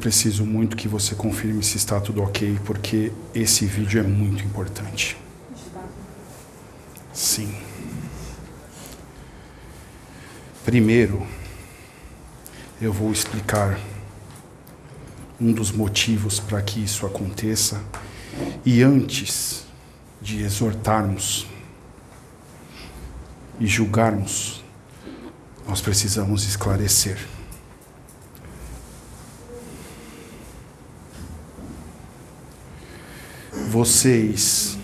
Preciso muito que você confirme se está tudo ok, porque esse vídeo é muito importante. Sim. Primeiro, eu vou explicar um dos motivos para que isso aconteça. E antes de exortarmos e julgarmos, nós precisamos esclarecer. Vocês,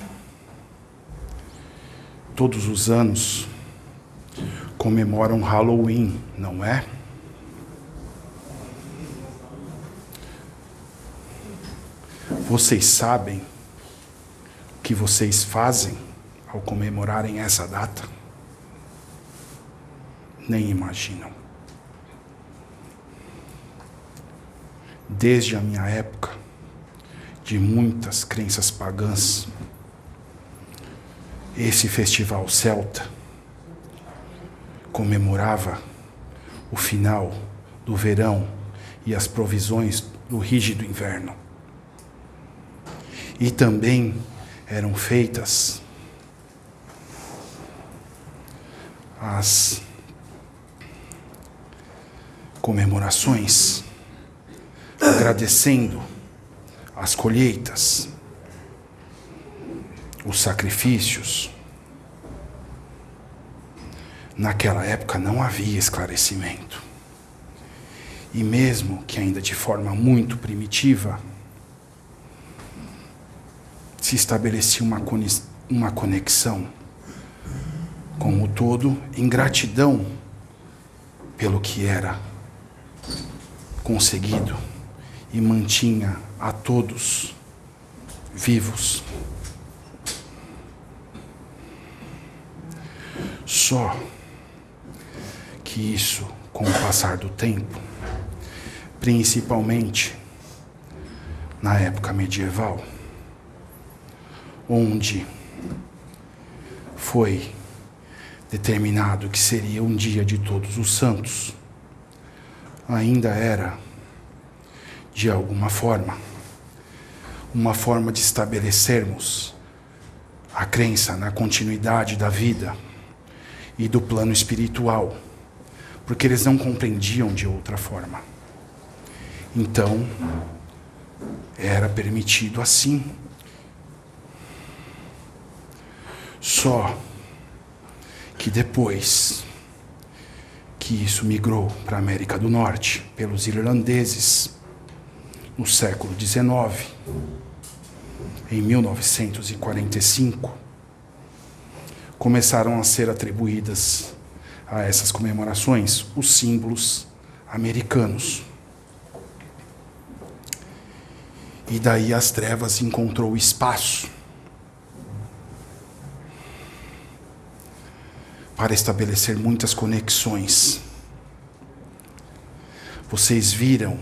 todos os anos, comemoram Halloween, não é? Vocês sabem o que vocês fazem ao comemorarem essa data? Nem imaginam. Desde a minha época, de muitas crenças pagãs, esse festival celta comemorava o final do verão e as provisões do rígido inverno. E também eram feitas as comemorações agradecendo as colheitas, os sacrifícios. Naquela época não havia esclarecimento. E mesmo que ainda de forma muito primitiva, se estabelecia uma, conexão com o todo em gratidão pelo que era conseguido e mantinha a todos vivos. Só que isso, com o passar do tempo, principalmente na época medieval, onde foi determinado que seria um dia de todos os santos, ainda era, de alguma forma, uma forma de estabelecermos a crença na continuidade da vida e do plano espiritual, porque eles não compreendiam de outra forma. Então, era permitido assim Só que depois que isso migrou para a América do Norte pelos irlandeses no século XIX, em 1945, começaram a ser atribuídas a essas comemorações os símbolos americanos. E daí as trevas encontrou espaço para estabelecer muitas conexões. Vocês viram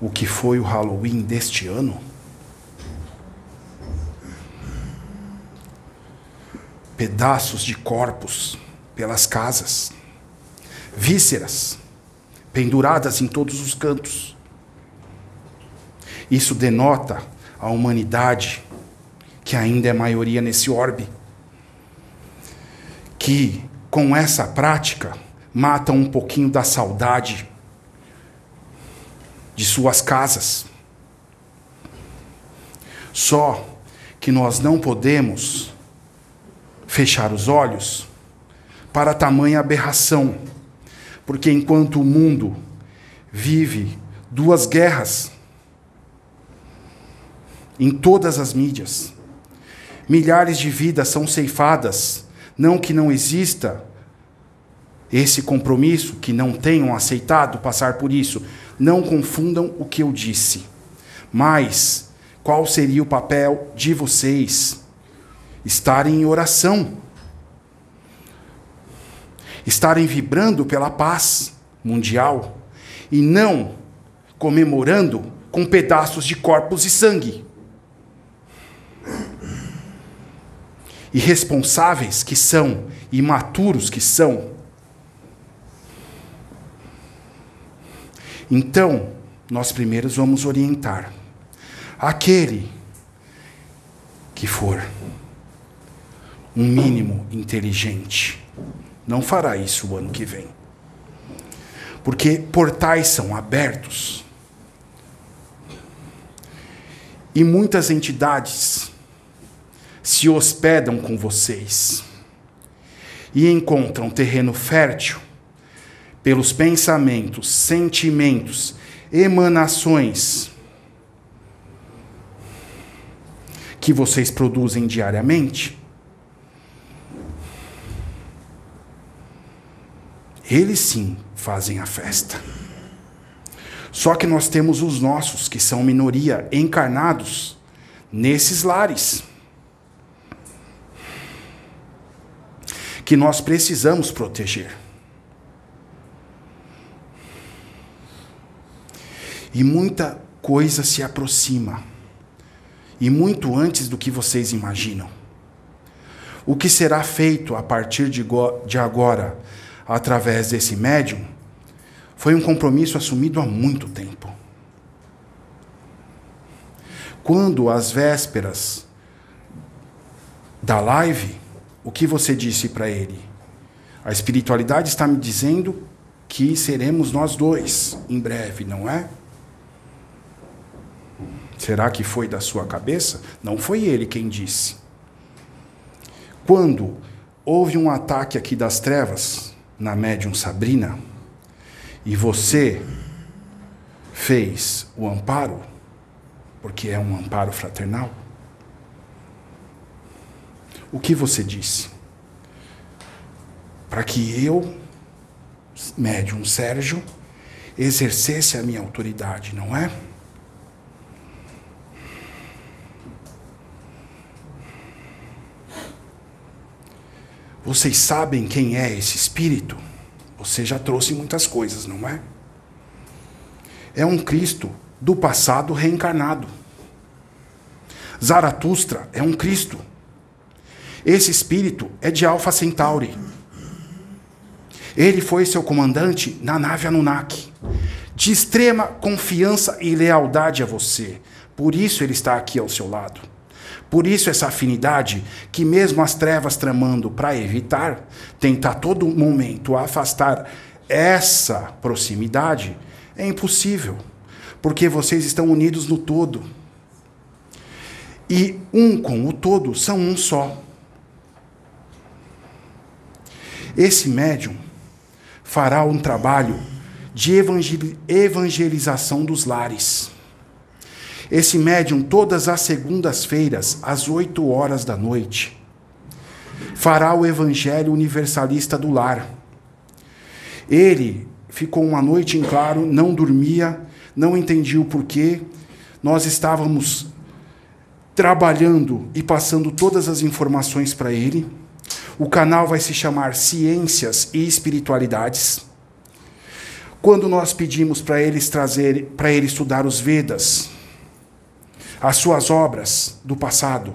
o que foi o Halloween deste ano? Pedaços de corpos pelas casas, vísceras penduradas em todos os cantos. Isso denota a humanidade que ainda é maioria nesse orbe que com essa prática matam um pouquinho da saudade de suas casas. Só que nós não podemos fechar os olhos para tamanha aberração, porque enquanto o mundo vive duas guerras em todas as mídias, milhares de vidas são ceifadas não que não exista esse compromisso, que não tenham aceitado passar por isso. Não confundam o que eu disse. Mas qual seria o papel de vocês? Estarem em oração. Estarem vibrando pela paz mundial e não comemorando com pedaços de corpos e sangue. irresponsáveis que são, imaturos que são. Então, nós primeiros vamos orientar. Aquele que for um mínimo inteligente não fará isso o ano que vem. Porque portais são abertos. E muitas entidades se hospedam com vocês e encontram terreno fértil pelos pensamentos, sentimentos, emanações que vocês produzem diariamente. Eles sim fazem a festa. Só que nós temos os nossos, que são minoria, encarnados nesses lares. Que nós precisamos proteger. E muita coisa se aproxima. E muito antes do que vocês imaginam. O que será feito a partir de agora, através desse médium, foi um compromisso assumido há muito tempo. Quando, às vésperas da live, o que você disse para ele? A espiritualidade está me dizendo que seremos nós dois em breve, não é? Será que foi da sua cabeça? Não foi ele quem disse. Quando houve um ataque aqui das trevas na médium Sabrina, e você fez o amparo, porque é um amparo fraternal, o que você disse? Para que eu, médium Sérgio, exercesse a minha autoridade, não é? Vocês sabem quem é esse espírito? Você já trouxe muitas coisas, não é? É um Cristo do passado reencarnado. Zaratustra é um Cristo. Esse espírito é de Alpha Centauri. Ele foi seu comandante na nave Anunnaki, de extrema confiança e lealdade a você. Por isso ele está aqui ao seu lado. Por isso, essa afinidade, que mesmo as trevas tramando para evitar, tentar todo momento afastar essa proximidade, é impossível, porque vocês estão unidos no todo. E um com o todo são um só. Esse médium fará um trabalho de evangelização dos lares. Esse médium, todas as segundas-feiras, às oito horas da noite, fará o evangelho universalista do lar. Ele ficou uma noite em claro, não dormia, não entendia o porquê. Nós estávamos trabalhando e passando todas as informações para ele. O canal vai se chamar Ciências e Espiritualidades. Quando nós pedimos para eles trazer, para ele estudar os Vedas, as suas obras do passado,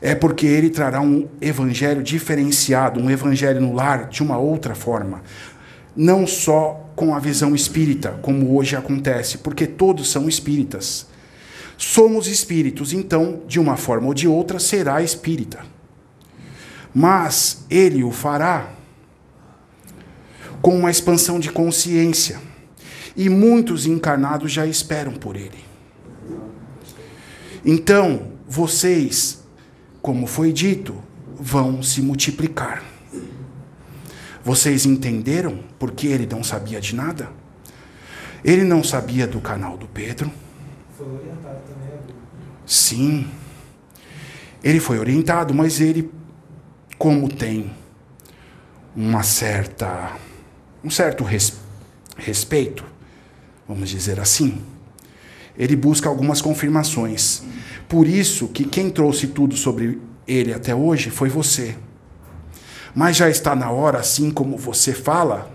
é porque ele trará um evangelho diferenciado, um evangelho no lar de uma outra forma. Não só com a visão espírita, como hoje acontece, porque todos são espíritas. Somos espíritos, então, de uma forma ou de outra, será espírita. Mas ele o fará com uma expansão de consciência. E muitos encarnados já esperam por ele. Então, vocês, como foi dito, vão se multiplicar. Vocês entenderam porque ele não sabia de nada? Ele não sabia do canal do Pedro. Foi orientado também. Sim. Ele foi orientado, mas ele, como tem uma certa, um certo res, respeito, vamos dizer assim, ele busca algumas confirmações. Por isso que quem trouxe tudo sobre ele até hoje foi você. Mas já está na hora, assim como você fala,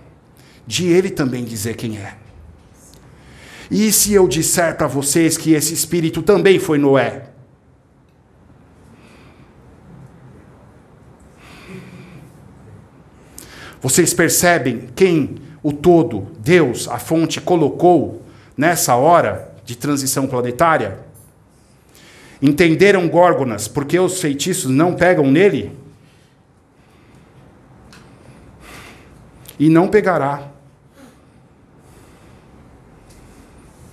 de ele também dizer quem é. E se eu disser para vocês que esse espírito também foi Noé? Vocês percebem quem o todo, Deus, a fonte, colocou nessa hora de transição planetária? Entenderam Górgonas porque os feitiços não pegam nele? E não pegará.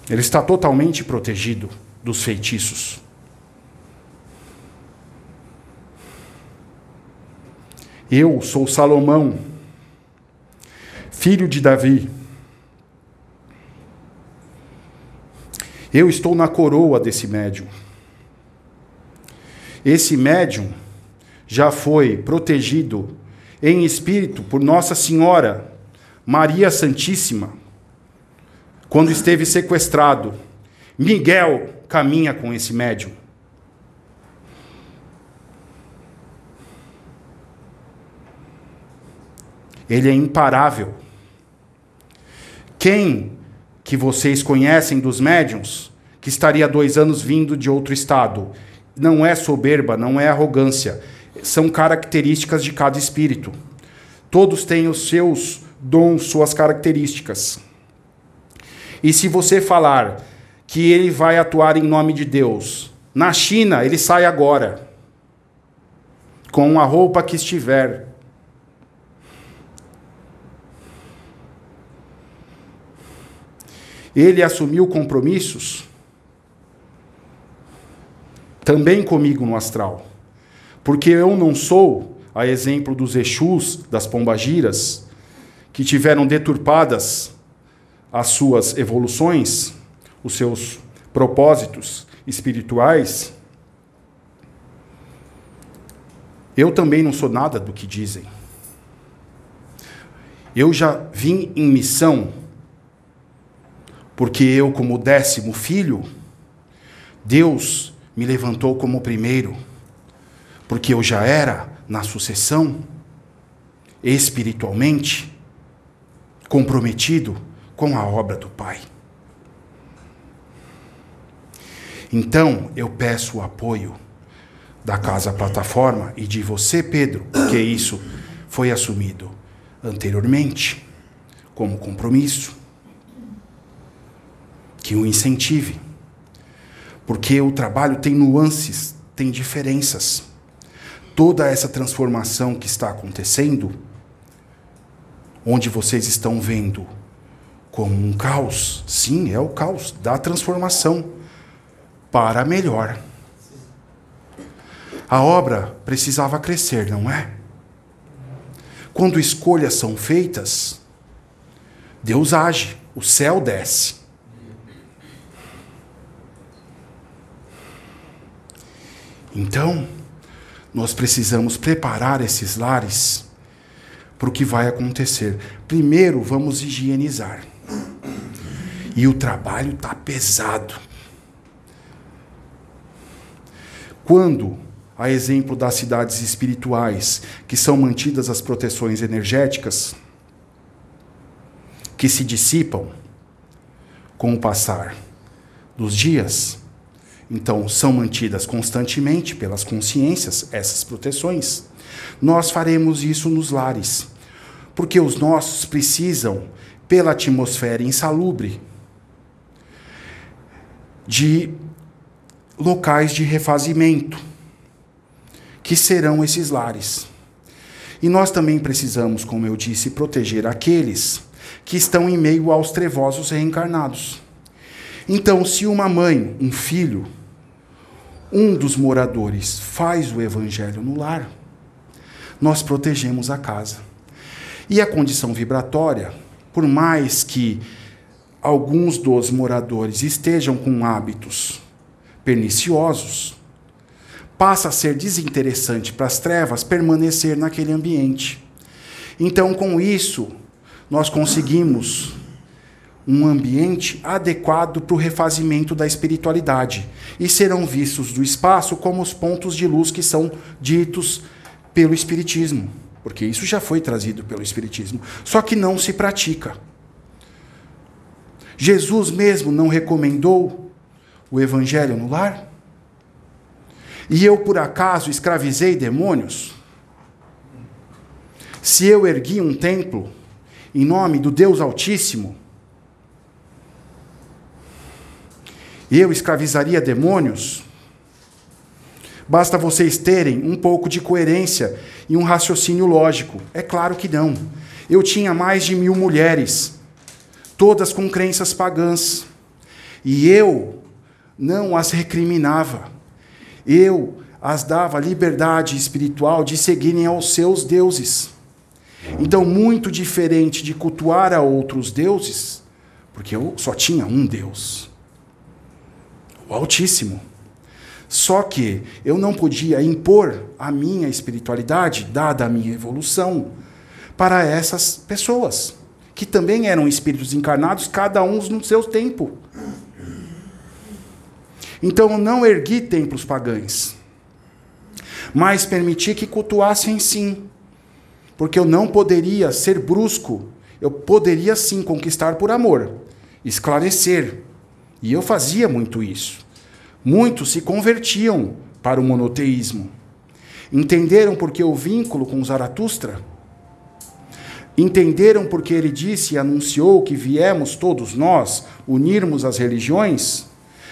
Ele está totalmente protegido dos feitiços. Eu sou Salomão, filho de Davi. Eu estou na coroa desse médium. Esse médium já foi protegido em espírito por Nossa Senhora, Maria Santíssima, quando esteve sequestrado. Miguel caminha com esse médium. Ele é imparável. Quem que vocês conhecem dos médiums que estaria dois anos vindo de outro estado? Não é soberba, não é arrogância. São características de cada espírito. Todos têm os seus dons, suas características. E se você falar que ele vai atuar em nome de Deus, na China ele sai agora, com a roupa que estiver, Ele assumiu compromissos também comigo no astral. Porque eu não sou, a exemplo dos Exus, das pombagiras, que tiveram deturpadas as suas evoluções, os seus propósitos espirituais. Eu também não sou nada do que dizem. Eu já vim em missão porque eu, como décimo filho, Deus me levantou como primeiro, porque eu já era, na sucessão, espiritualmente, comprometido com a obra do Pai. Então, eu peço o apoio da Casa Plataforma e de você, Pedro, porque isso foi assumido anteriormente como compromisso que o incentive. Porque o trabalho tem nuances, tem diferenças. Toda essa transformação que está acontecendo, onde vocês estão vendo como um caos, sim, é o caos da transformação para melhor. A obra precisava crescer, não é? Quando escolhas são feitas, Deus age, o céu desce. Então, nós precisamos preparar esses lares para o que vai acontecer. Primeiro, vamos higienizar. E o trabalho está pesado. Quando, a exemplo das cidades espirituais, que são mantidas as proteções energéticas, que se dissipam com o passar dos dias, então, são mantidas constantemente pelas consciências essas proteções. Nós faremos isso nos lares, porque os nossos precisam, pela atmosfera insalubre, de locais de refazimento, que serão esses lares. E nós também precisamos, como eu disse, proteger aqueles que estão em meio aos trevosos reencarnados. Então, se uma mãe, um filho, um dos moradores faz o evangelho no lar, nós protegemos a casa. E a condição vibratória, por mais que alguns dos moradores estejam com hábitos perniciosos, passa a ser desinteressante para as trevas permanecer naquele ambiente. Então, com isso, nós conseguimos um ambiente adequado para o refazimento da espiritualidade e serão vistos do espaço como os pontos de luz que são ditos pelo Espiritismo, porque isso já foi trazido pelo Espiritismo, só que não se pratica. Jesus mesmo não recomendou o Evangelho no lar? E eu, por acaso, escravizei demônios? Se eu ergui um templo em nome do Deus Altíssimo, Eu escravizaria demônios? Basta vocês terem um pouco de coerência e um raciocínio lógico. É claro que não. Eu tinha mais de mil mulheres, todas com crenças pagãs. E eu não as recriminava. Eu as dava liberdade espiritual de seguirem aos seus deuses. Então, muito diferente de cultuar a outros deuses, porque eu só tinha um Deus, o Altíssimo. Só que eu não podia impor a minha espiritualidade, dada a minha evolução, para essas pessoas, que também eram espíritos encarnados, cada um no seu tempo. Então eu não ergui templos pagães, mas permiti que cultuassem sim, porque eu não poderia ser brusco, eu poderia sim conquistar por amor, esclarecer, e eu fazia muito isso. Muitos se convertiam para o monoteísmo. Entenderam porque o vínculo com Zaratustra? Entenderam porque ele disse e anunciou que viemos todos nós unirmos as religiões?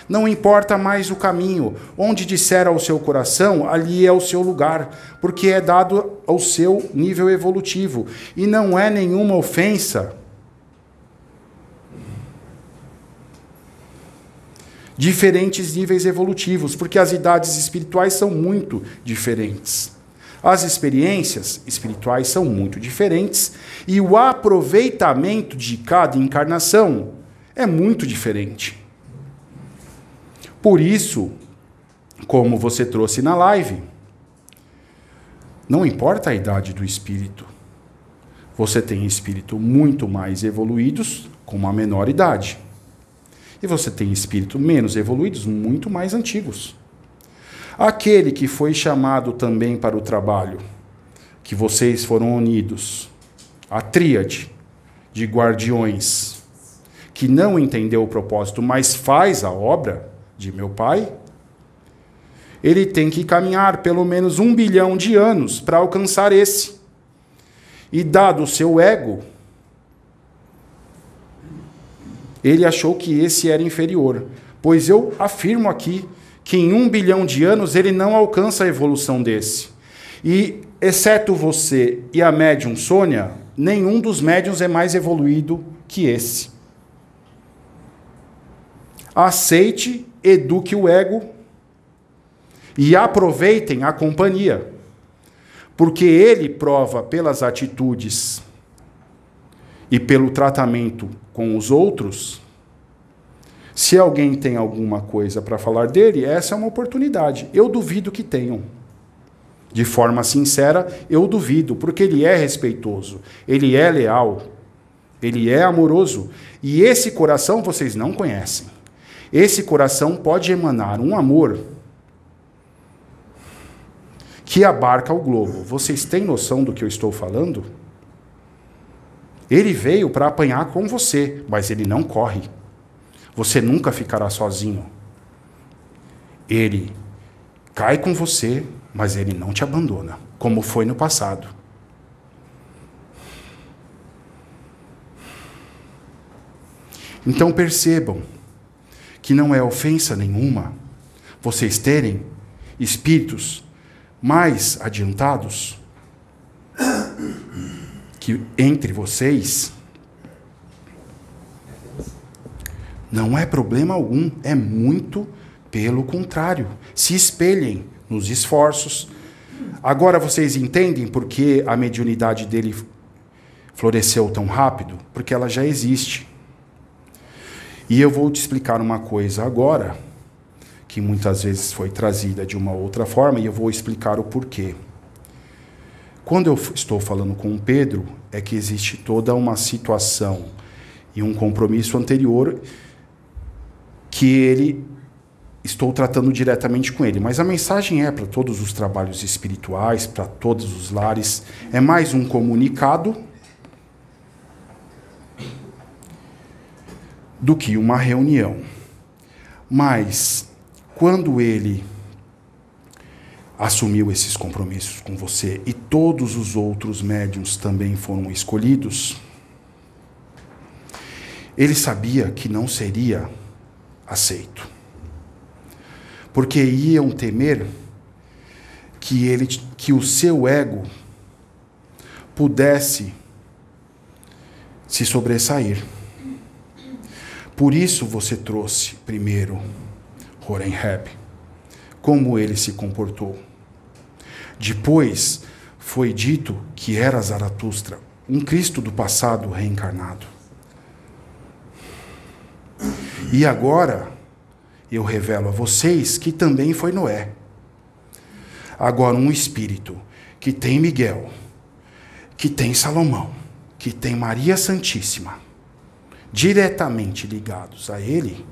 Não importa mais o caminho, onde disser ao seu coração, ali é o seu lugar, porque é dado ao seu nível evolutivo. E não é nenhuma ofensa diferentes níveis evolutivos, porque as idades espirituais são muito diferentes. As experiências espirituais são muito diferentes e o aproveitamento de cada encarnação é muito diferente. Por isso, como você trouxe na live, não importa a idade do espírito. Você tem espírito muito mais evoluídos com uma menor idade. E você tem espíritos menos evoluídos, muito mais antigos. Aquele que foi chamado também para o trabalho, que vocês foram unidos, a tríade de guardiões, que não entendeu o propósito, mas faz a obra de meu pai, ele tem que caminhar pelo menos um bilhão de anos para alcançar esse. E dado o seu ego, ele achou que esse era inferior. Pois eu afirmo aqui que em um bilhão de anos ele não alcança a evolução desse. E, exceto você e a médium Sônia, nenhum dos médiums é mais evoluído que esse. Aceite, eduque o ego e aproveitem a companhia, porque ele prova pelas atitudes e pelo tratamento com os outros, se alguém tem alguma coisa para falar dele, essa é uma oportunidade. Eu duvido que tenham. De forma sincera, eu duvido, porque ele é respeitoso, ele é leal, ele é amoroso. E esse coração vocês não conhecem. Esse coração pode emanar um amor que abarca o globo. Vocês têm noção do que eu estou falando? Ele veio para apanhar com você, mas ele não corre. Você nunca ficará sozinho. Ele cai com você, mas ele não te abandona, como foi no passado. Então percebam que não é ofensa nenhuma vocês terem espíritos mais adiantados que entre vocês não é problema algum, é muito pelo contrário. Se espelhem nos esforços. Agora vocês entendem por que a mediunidade dele floresceu tão rápido? Porque ela já existe. E eu vou te explicar uma coisa agora, que muitas vezes foi trazida de uma outra forma, e eu vou explicar o porquê. Quando eu estou falando com o Pedro, é que existe toda uma situação e um compromisso anterior que ele estou tratando diretamente com ele, mas a mensagem é para todos os trabalhos espirituais, para todos os lares, é mais um comunicado do que uma reunião. Mas quando ele assumiu esses compromissos com você e todos os outros médiums também foram escolhidos, ele sabia que não seria aceito. porque iam temer que ele que o seu ego pudesse se sobressair. Por isso você trouxe primeiro Horenheb, como ele se comportou. Depois foi dito que era Zaratustra, um Cristo do passado reencarnado. E agora eu revelo a vocês que também foi Noé. Agora, um espírito que tem Miguel, que tem Salomão, que tem Maria Santíssima, diretamente ligados a ele,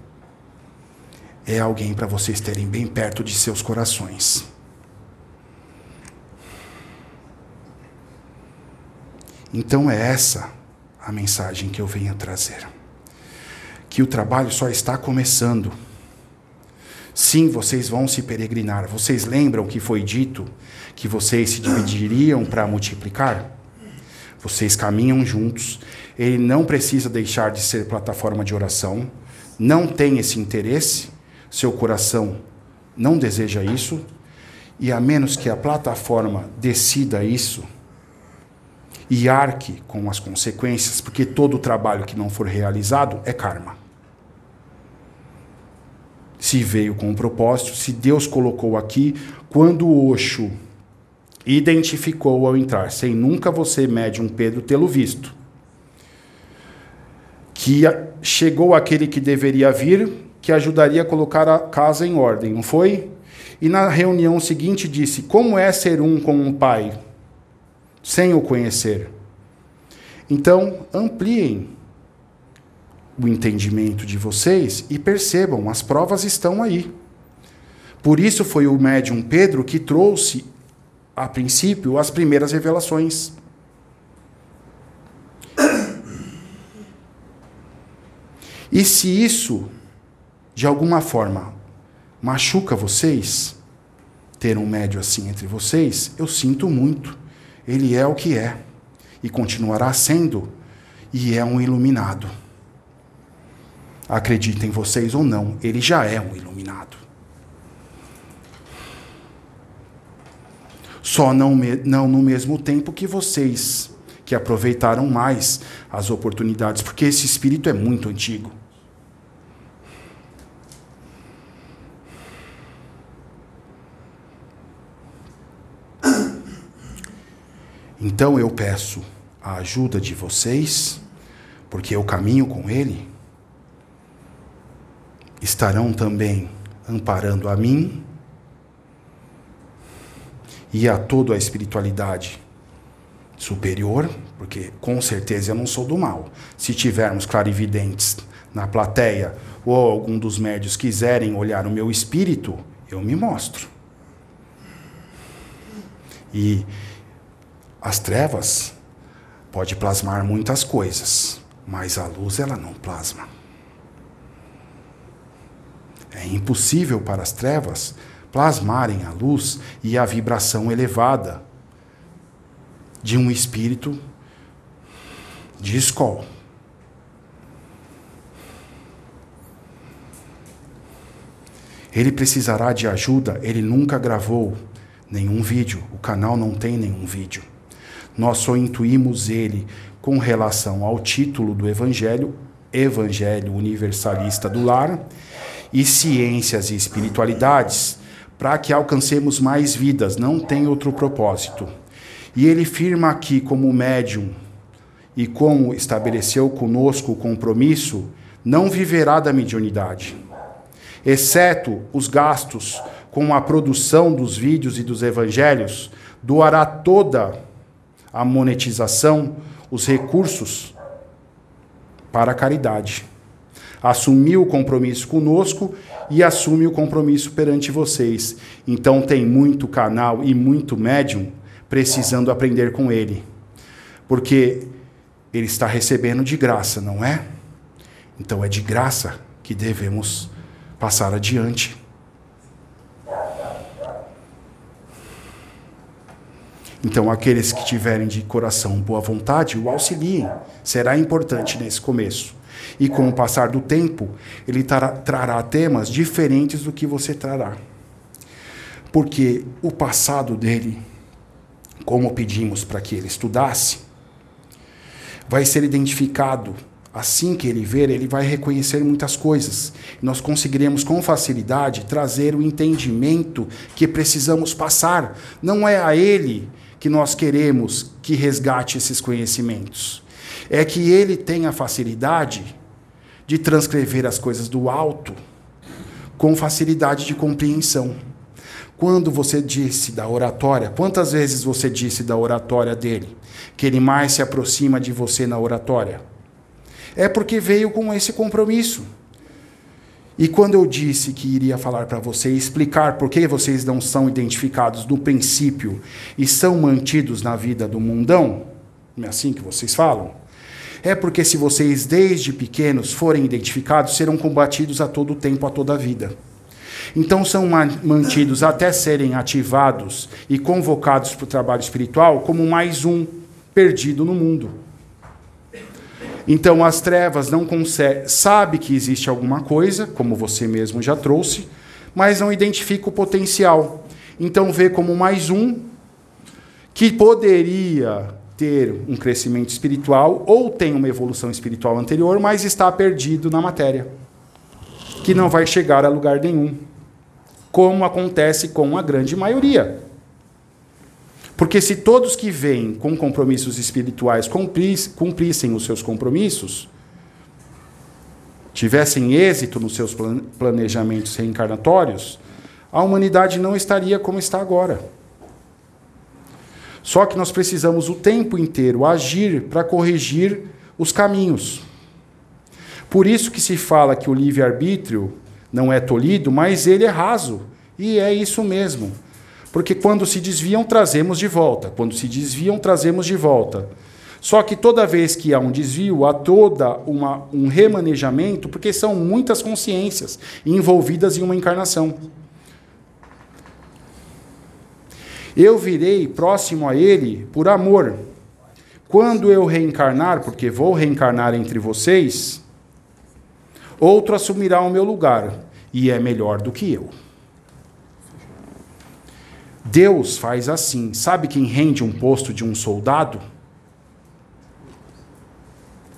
é alguém para vocês terem bem perto de seus corações. Então é essa a mensagem que eu venho trazer. Que o trabalho só está começando. Sim, vocês vão se peregrinar. Vocês lembram que foi dito que vocês se dividiriam para multiplicar? Vocês caminham juntos. Ele não precisa deixar de ser plataforma de oração. Não tem esse interesse. Seu coração não deseja isso. E a menos que a plataforma decida isso, e arque com as consequências, porque todo trabalho que não for realizado é karma. Se veio com um propósito, se Deus colocou aqui, quando o Osho identificou ao entrar, sem nunca você, médium Pedro, tê-lo visto, que chegou aquele que deveria vir, que ajudaria a colocar a casa em ordem, não foi? E na reunião seguinte disse: Como é ser um com um pai? sem o conhecer. Então, ampliem o entendimento de vocês e percebam, as provas estão aí. Por isso foi o médium Pedro que trouxe, a princípio, as primeiras revelações. E se isso, de alguma forma, machuca vocês, ter um médio assim entre vocês, eu sinto muito. Ele é o que é e continuará sendo, e é um iluminado. Acreditem vocês ou não, ele já é um iluminado. Só não, não no mesmo tempo que vocês, que aproveitaram mais as oportunidades, porque esse espírito é muito antigo. Então eu peço a ajuda de vocês, porque eu caminho com Ele. Estarão também amparando a mim e a toda a espiritualidade superior, porque com certeza eu não sou do mal. Se tivermos clarividentes na plateia ou algum dos médios quiserem olhar o meu espírito, eu me mostro. E as trevas pode plasmar muitas coisas, mas a luz ela não plasma. É impossível para as trevas plasmarem a luz e a vibração elevada de um espírito de escola. Ele precisará de ajuda, ele nunca gravou nenhum vídeo, o canal não tem nenhum vídeo. Nós só intuímos ele com relação ao título do Evangelho, Evangelho Universalista do Lar, e ciências e espiritualidades, para que alcancemos mais vidas, não tem outro propósito. E ele firma aqui como médium e como estabeleceu conosco o compromisso, não viverá da mediunidade, exceto os gastos com a produção dos vídeos e dos evangelhos, doará toda a monetização, os recursos para a caridade. Assumiu o compromisso conosco e assume o compromisso perante vocês. Então tem muito canal e muito médium precisando aprender com ele. Porque ele está recebendo de graça, não é? Então é de graça que devemos passar adiante. Então, aqueles que tiverem de coração boa vontade, o auxiliem. Será importante nesse começo. E com o passar do tempo, ele trará, trará temas diferentes do que você trará. Porque o passado dele, como pedimos para que ele estudasse, vai ser identificado assim que ele ver, ele vai reconhecer muitas coisas. Nós conseguiremos com facilidade trazer o entendimento que precisamos passar. Não é a ele que nós queremos que resgate esses conhecimentos. É que ele tenha facilidade de transcrever as coisas do alto com facilidade de compreensão. Quando você disse da oratória, quantas vezes você disse da oratória dele? Que ele mais se aproxima de você na oratória? É porque veio com esse compromisso. E quando eu disse que iria falar para você explicar por que vocês não são identificados no princípio e são mantidos na vida do mundão, não é assim que vocês falam? É porque se vocês desde pequenos forem identificados, serão combatidos a todo tempo, a toda a vida. Então são mantidos até serem ativados e convocados para o trabalho espiritual como mais um perdido no mundo. Então as trevas não conseguem, sabe que existe alguma coisa, como você mesmo já trouxe, mas não identifica o potencial. Então vê como mais um que poderia ter um crescimento espiritual ou tem uma evolução espiritual anterior, mas está perdido na matéria, que não vai chegar a lugar nenhum, como acontece com a grande maioria. Porque se todos que vêm com compromissos espirituais cumprissem os seus compromissos, tivessem êxito nos seus planejamentos reencarnatórios, a humanidade não estaria como está agora. Só que nós precisamos o tempo inteiro agir para corrigir os caminhos. Por isso que se fala que o livre-arbítrio não é tolhido, mas ele é raso. E é isso mesmo. Porque quando se desviam, trazemos de volta. Quando se desviam, trazemos de volta. Só que toda vez que há um desvio, há toda uma, um remanejamento, porque são muitas consciências envolvidas em uma encarnação. Eu virei próximo a Ele por amor. Quando eu reencarnar, porque vou reencarnar entre vocês, outro assumirá o meu lugar e é melhor do que eu. Deus faz assim. Sabe quem rende um posto de um soldado?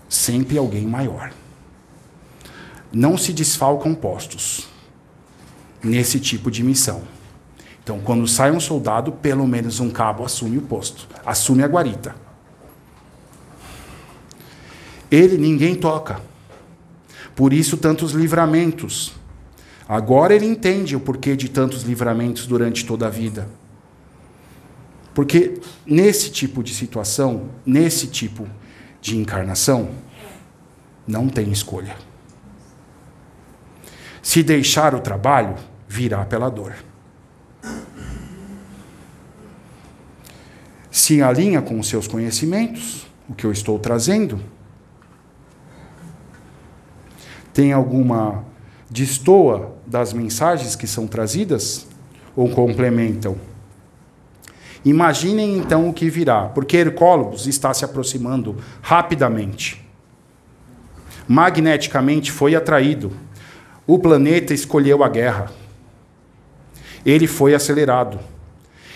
Sempre alguém maior. Não se desfalcam postos nesse tipo de missão. Então, quando sai um soldado, pelo menos um cabo assume o posto, assume a guarita. Ele ninguém toca. Por isso, tantos livramentos. Agora ele entende o porquê de tantos livramentos durante toda a vida. Porque nesse tipo de situação, nesse tipo de encarnação, não tem escolha. Se deixar o trabalho, virá pela dor. Se alinha com os seus conhecimentos, o que eu estou trazendo, tem alguma destoa das mensagens que são trazidas ou complementam? Imaginem então o que virá, porque Hercólogos está se aproximando rapidamente. Magneticamente foi atraído. O planeta escolheu a guerra. Ele foi acelerado.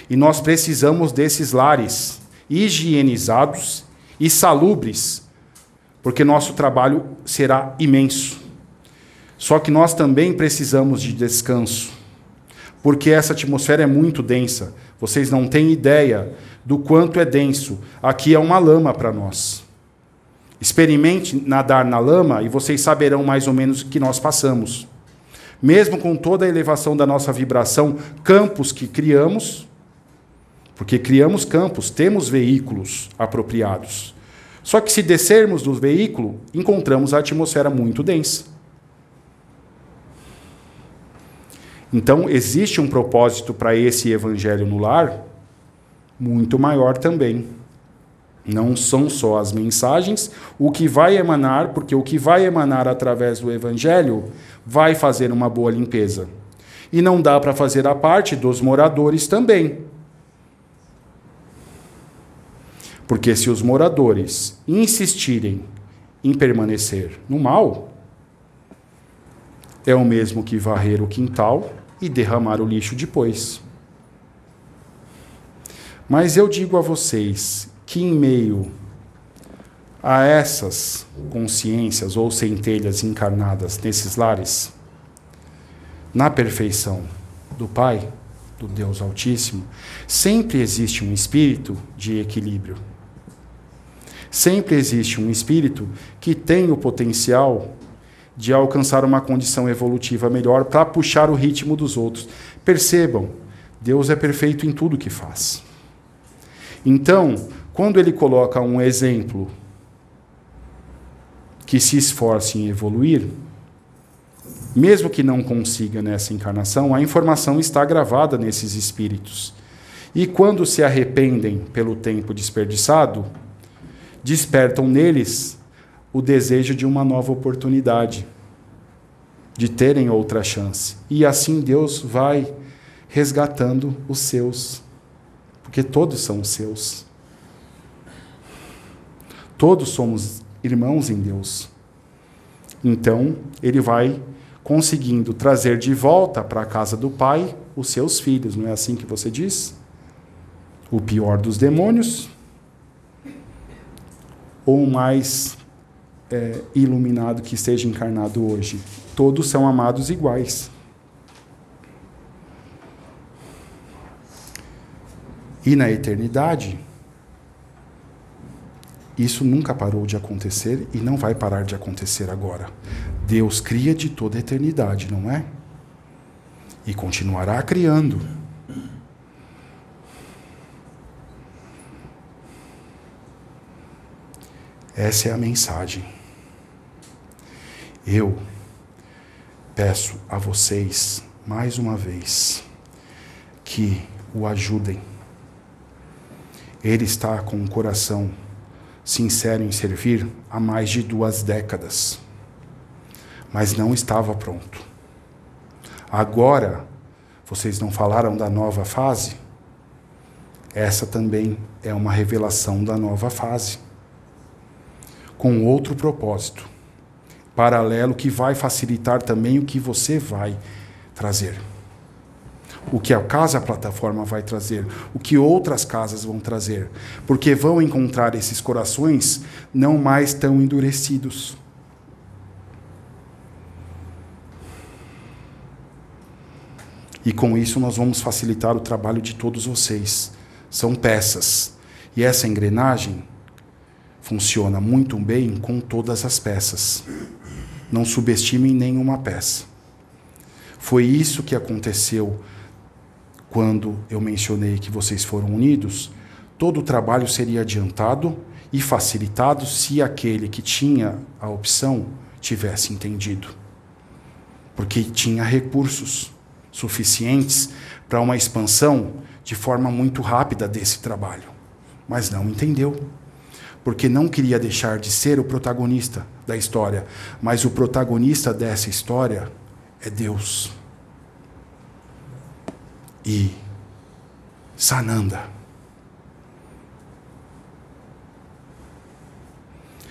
E nós precisamos desses lares higienizados e salubres, porque nosso trabalho será imenso. Só que nós também precisamos de descanso, porque essa atmosfera é muito densa. Vocês não têm ideia do quanto é denso. Aqui é uma lama para nós. Experimente nadar na lama e vocês saberão mais ou menos o que nós passamos. Mesmo com toda a elevação da nossa vibração, campos que criamos, porque criamos campos, temos veículos apropriados. Só que se descermos do veículo, encontramos a atmosfera muito densa. Então, existe um propósito para esse evangelho no lar muito maior também. Não são só as mensagens, o que vai emanar, porque o que vai emanar através do evangelho vai fazer uma boa limpeza. E não dá para fazer a parte dos moradores também. Porque se os moradores insistirem em permanecer no mal, é o mesmo que varrer o quintal e derramar o lixo depois. Mas eu digo a vocês que, em meio a essas consciências ou centelhas encarnadas nesses lares, na perfeição do Pai, do Deus Altíssimo, sempre existe um espírito de equilíbrio. Sempre existe um espírito que tem o potencial de alcançar uma condição evolutiva melhor para puxar o ritmo dos outros. Percebam, Deus é perfeito em tudo que faz. Então, quando ele coloca um exemplo que se esforce em evoluir, mesmo que não consiga nessa encarnação, a informação está gravada nesses espíritos. E quando se arrependem pelo tempo desperdiçado, despertam neles o desejo de uma nova oportunidade, de terem outra chance. E assim Deus vai resgatando os seus, porque todos são seus. Todos somos irmãos em Deus. Então, ele vai conseguindo trazer de volta para a casa do Pai os seus filhos, não é assim que você diz? O pior dos demônios, ou o mais é, iluminado que esteja encarnado hoje. Todos são amados iguais. E na eternidade, isso nunca parou de acontecer e não vai parar de acontecer agora. Deus cria de toda a eternidade, não é? E continuará criando. Essa é a mensagem. Eu peço a vocês, mais uma vez, que o ajudem ele está com o coração sincero em servir há mais de duas décadas, mas não estava pronto. Agora, vocês não falaram da nova fase? Essa também é uma revelação da nova fase, com outro propósito, paralelo que vai facilitar também o que você vai trazer o que a casa plataforma vai trazer, o que outras casas vão trazer, porque vão encontrar esses corações não mais tão endurecidos. E com isso nós vamos facilitar o trabalho de todos vocês. São peças. E essa engrenagem funciona muito bem com todas as peças. Não subestimem nenhuma peça. Foi isso que aconteceu quando eu mencionei que vocês foram unidos, todo o trabalho seria adiantado e facilitado se aquele que tinha a opção tivesse entendido. Porque tinha recursos suficientes para uma expansão de forma muito rápida desse trabalho. Mas não entendeu. Porque não queria deixar de ser o protagonista da história. Mas o protagonista dessa história é Deus e Sananda.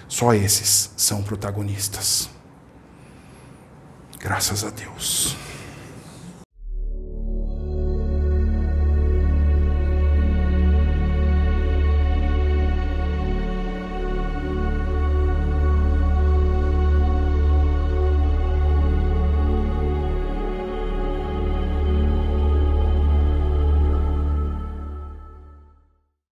Só esses são protagonistas. Graças a Deus.